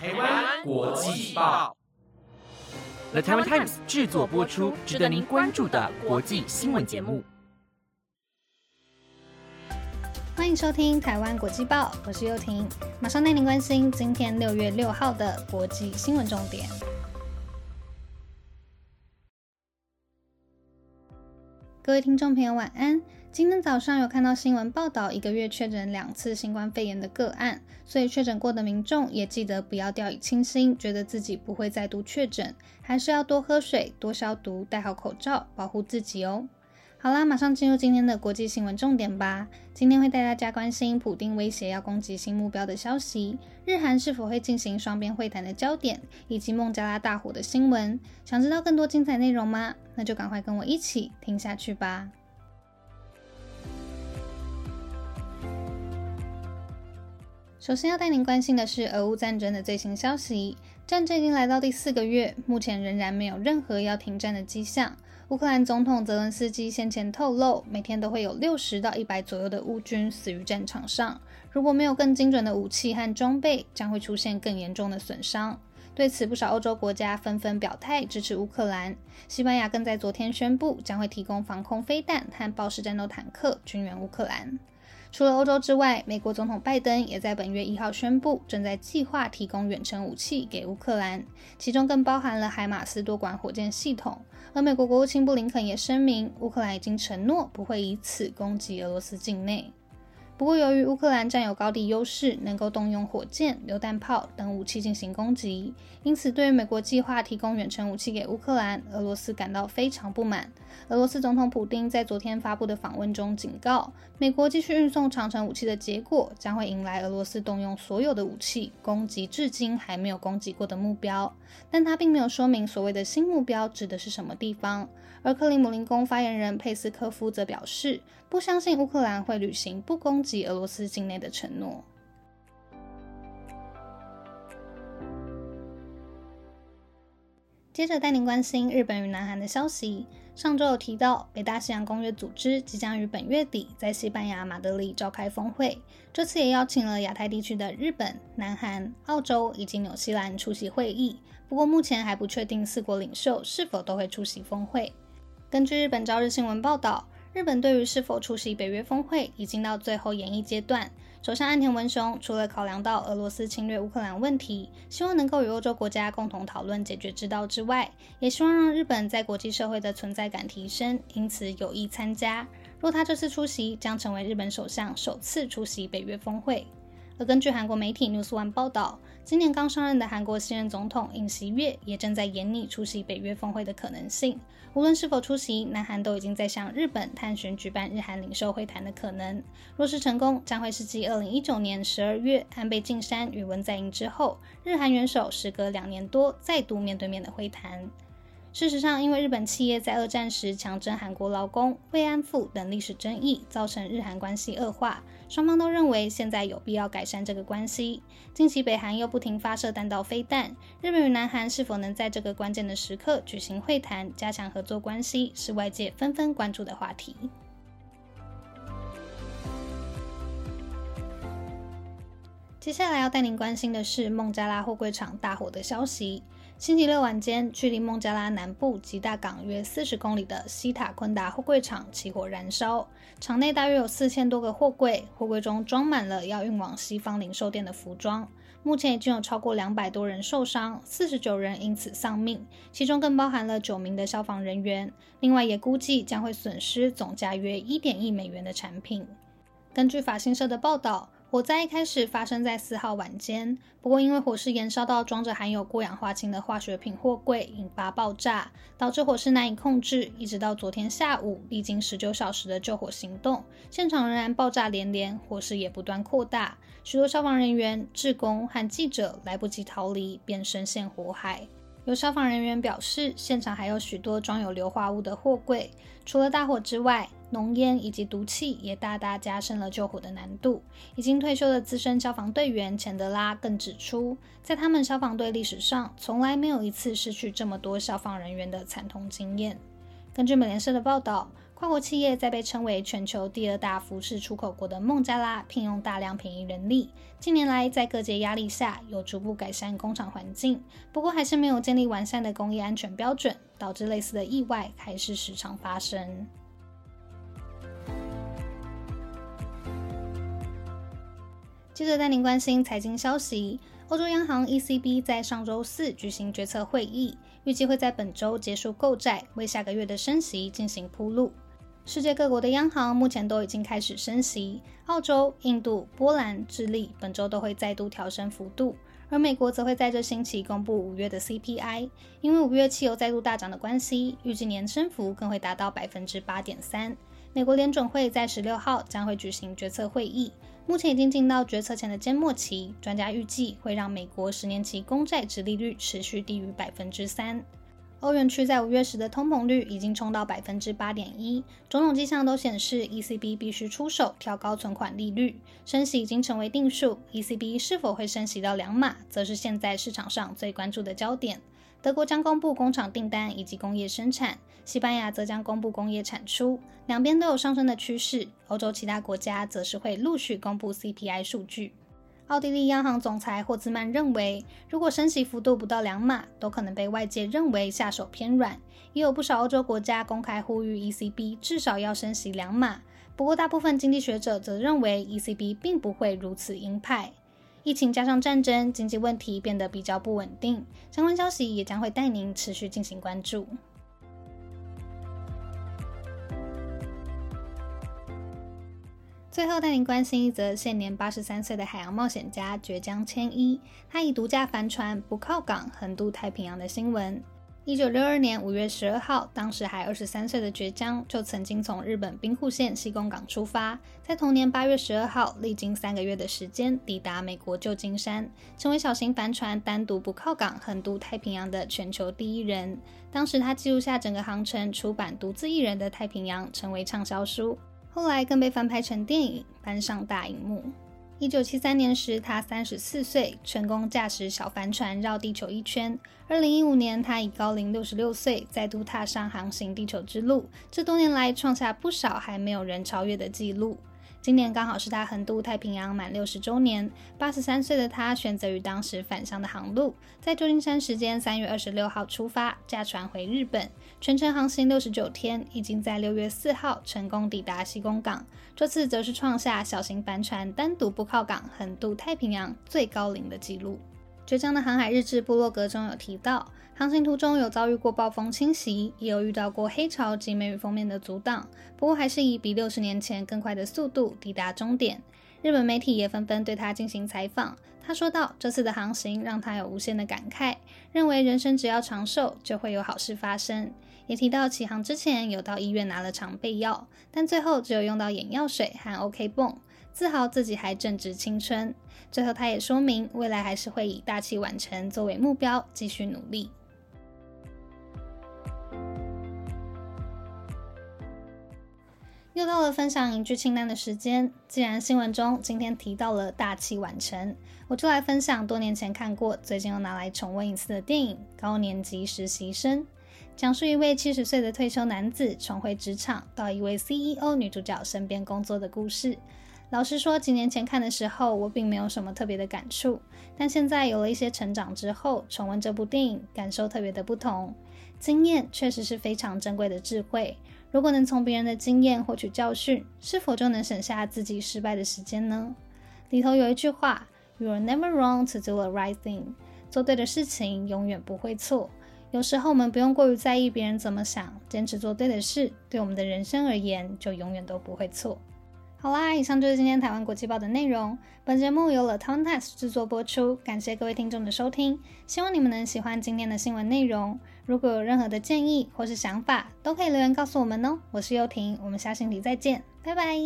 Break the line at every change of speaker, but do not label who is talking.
台湾国际报
，The Taiwan Times 制作播出，值得您关注的国际新闻节目。
欢迎收听台湾国际报，我是幼婷，马上带您关心今天六月六号的国际新闻重点。各位听众朋友，晚安。今天早上有看到新闻报道，一个月确诊两次新冠肺炎的个案，所以确诊过的民众也记得不要掉以轻心，觉得自己不会再度确诊，还是要多喝水、多消毒、戴好口罩，保护自己哦。好啦，马上进入今天的国际新闻重点吧。今天会带大家关心普丁威胁要攻击新目标的消息，日韩是否会进行双边会谈的焦点，以及孟加拉大火的新闻。想知道更多精彩内容吗？那就赶快跟我一起听下去吧。首先要带您关心的是俄乌战争的最新消息。战争已经来到第四个月，目前仍然没有任何要停战的迹象。乌克兰总统泽伦斯基先前透露，每天都会有六十到一百左右的乌军死于战场上。如果没有更精准的武器和装备，将会出现更严重的损伤。对此，不少欧洲国家纷纷表态支持乌克兰。西班牙更在昨天宣布，将会提供防空飞弹和豹式战斗坦克军援乌克兰。除了欧洲之外，美国总统拜登也在本月一号宣布，正在计划提供远程武器给乌克兰，其中更包含了海马斯多管火箭系统。而美国国务卿布林肯也声明，乌克兰已经承诺不会以此攻击俄罗斯境内。不过，由于乌克兰占有高地优势，能够动用火箭、榴弹炮等武器进行攻击，因此对于美国计划提供远程武器给乌克兰，俄罗斯感到非常不满。俄罗斯总统普京在昨天发布的访问中警告，美国继续运送长程武器的结果，将会迎来俄罗斯动用所有的武器攻击至今还没有攻击过的目标。但他并没有说明所谓的新目标指的是什么地方。而克里姆林宫发言人佩斯科夫则表示，不相信乌克兰会履行不攻击俄罗斯境内的承诺。接着带您关心日本与南韩的消息。上周有提到，北大西洋公约组织即将于本月底在西班牙马德里召开峰会，这次也邀请了亚太地区的日本、南韩、澳洲以及纽西兰出席会议。不过目前还不确定四国领袖是否都会出席峰会。根据日本朝日新闻报道，日本对于是否出席北约峰会已经到最后演绎阶段。首相岸田文雄除了考量到俄罗斯侵略乌克兰问题，希望能够与欧洲国家共同讨论解决之道之外，也希望让日本在国际社会的存在感提升，因此有意参加。若他这次出席，将成为日本首相首次出席北约峰会。而根据韩国媒体 News One 报道，今年刚上任的韩国新任总统尹锡悦也正在研拟出席北约峰会的可能性。无论是否出席，南韩都已经在向日本探寻举办日韩领袖会谈的可能。若是成功，将会是继2019年12月安倍晋三与文在寅之后，日韩元首时隔两年多再度面对面的会谈。事实上，因为日本企业在二战时强征韩国劳工、慰安妇等历史争议，造成日韩关系恶化。双方都认为现在有必要改善这个关系。近期北韩又不停发射弹道飞弹，日本与南韩是否能在这个关键的时刻举行会谈，加强合作关系，是外界纷纷关注的话题。接下来要带您关心的是孟加拉货柜厂大火的消息。星期六晚间，距离孟加拉南部吉大港约四十公里的西塔昆达货柜厂起火燃烧，厂内大约有四千多个货柜，货柜中装满了要运往西方零售店的服装。目前已经有超过两百多人受伤，四十九人因此丧命，其中更包含了九名的消防人员。另外，也估计将会损失总价约一点亿美元的产品。根据法新社的报道。火灾一开始发生在四号晚间，不过因为火势延烧到装着含有过氧化氢的化学品货柜，引发爆炸，导致火势难以控制。一直到昨天下午，历经十九小时的救火行动，现场仍然爆炸连连，火势也不断扩大。许多消防人员、职工和记者来不及逃离，便深陷火海。有消防人员表示，现场还有许多装有硫化物的货柜。除了大火之外，浓烟以及毒气也大大加深了救火的难度。已经退休的资深消防队员钱德拉更指出，在他们消防队历史上，从来没有一次失去这么多消防人员的惨痛经验。根据美联社的报道，跨国企业在被称为全球第二大服饰出口国的孟加拉聘用大量便宜人力，近年来在各界压力下有逐步改善工厂环境，不过还是没有建立完善的工业安全标准，导致类似的意外还是时常发生。接着带您关心财经消息。欧洲央行 ECB 在上周四举行决策会议，预计会在本周结束购债，为下个月的升息进行铺路。世界各国的央行目前都已经开始升息，澳洲、印度、波兰、智利本周都会再度调升幅度，而美国则会在这星期公布五月的 CPI。因为五月汽油再度大涨的关系，预计年升幅更会达到百分之八点三。美国联准会在十六号将会举行决策会议。目前已经进到决策前的缄默期，专家预计会让美国十年期公债殖利率持续低于百分之三。欧元区在五月时的通膨率已经冲到百分之八点一，种种迹象都显示 ECB 必须出手调高存款利率，升息已经成为定数。ECB 是否会升息到两码，则是现在市场上最关注的焦点。德国将公布工厂订单以及工业生产，西班牙则将公布工业产出，两边都有上升的趋势。欧洲其他国家则是会陆续公布 CPI 数据。奥地利央行总裁霍兹曼认为，如果升息幅度不到两码，都可能被外界认为下手偏软。也有不少欧洲国家公开呼吁 ECB 至少要升息两码。不过，大部分经济学者则认为 ECB 并不会如此鹰派。疫情加上战争，经济问题变得比较不稳定。相关消息也将会带您持续进行关注。最后带您关心一则现年八十三岁的海洋冒险家绝江千一，他以独家帆船不靠港横渡太平洋的新闻。一九六二年五月十二号，当时还二十三岁的绝江就曾经从日本兵库县西宫港出发，在同年八月十二号，历经三个月的时间，抵达美国旧金山，成为小型帆船单独不靠港横渡太平洋的全球第一人。当时他记录下整个航程，出版独自一人的太平洋，成为畅销书。后来更被翻拍成电影，搬上大荧幕。一九七三年时，他三十四岁，成功驾驶小帆船绕地球一圈。二零一五年，他以高龄六十六岁，再度踏上航行地球之路，这多年来创下不少还没有人超越的纪录。今年刚好是他横渡太平洋满六十周年，八十三岁的他选择与当时返乡的航路，在旧金山时间三月二十六号出发，驾船回日本，全程航行六十九天，已经在六月四号成功抵达西宫港。这次则是创下小型帆船单独不靠港横渡太平洋最高龄的纪录。倔强的航海日志部落格中有提到。航行途中有遭遇过暴风侵袭，也有遇到过黑潮及梅雨封面的阻挡，不过还是以比六十年前更快的速度抵达终点。日本媒体也纷纷对他进行采访，他说道：“这次的航行让他有无限的感慨，认为人生只要长寿就会有好事发生。”也提到起航之前有到医院拿了常备药，但最后只有用到眼药水和 OK 泵，自豪自己还正值青春。最后他也说明，未来还是会以大器晚成作为目标，继续努力。又到了分享影剧清单的时间。既然新闻中今天提到了大器晚成，我就来分享多年前看过、最近又拿来重温一次的电影《高年级实习生》，讲述一位七十岁的退休男子重回职场，到一位 CEO 女主角身边工作的故事。老实说，几年前看的时候，我并没有什么特别的感触，但现在有了一些成长之后，重温这部电影，感受特别的不同。经验确实是非常珍贵的智慧。如果能从别人的经验获取教训，是否就能省下自己失败的时间呢？里头有一句话：“You are never wrong to do the right thing。”做对的事情永远不会错。有时候我们不用过于在意别人怎么想，坚持做对的事，对我们的人生而言就永远都不会错。好啦，以上就是今天台湾国际报的内容。本节目由了 Town Test 制作播出，感谢各位听众的收听，希望你们能喜欢今天的新闻内容。如果有任何的建议或是想法，都可以留言告诉我们哦。我是优婷，我们下星期再见，拜拜。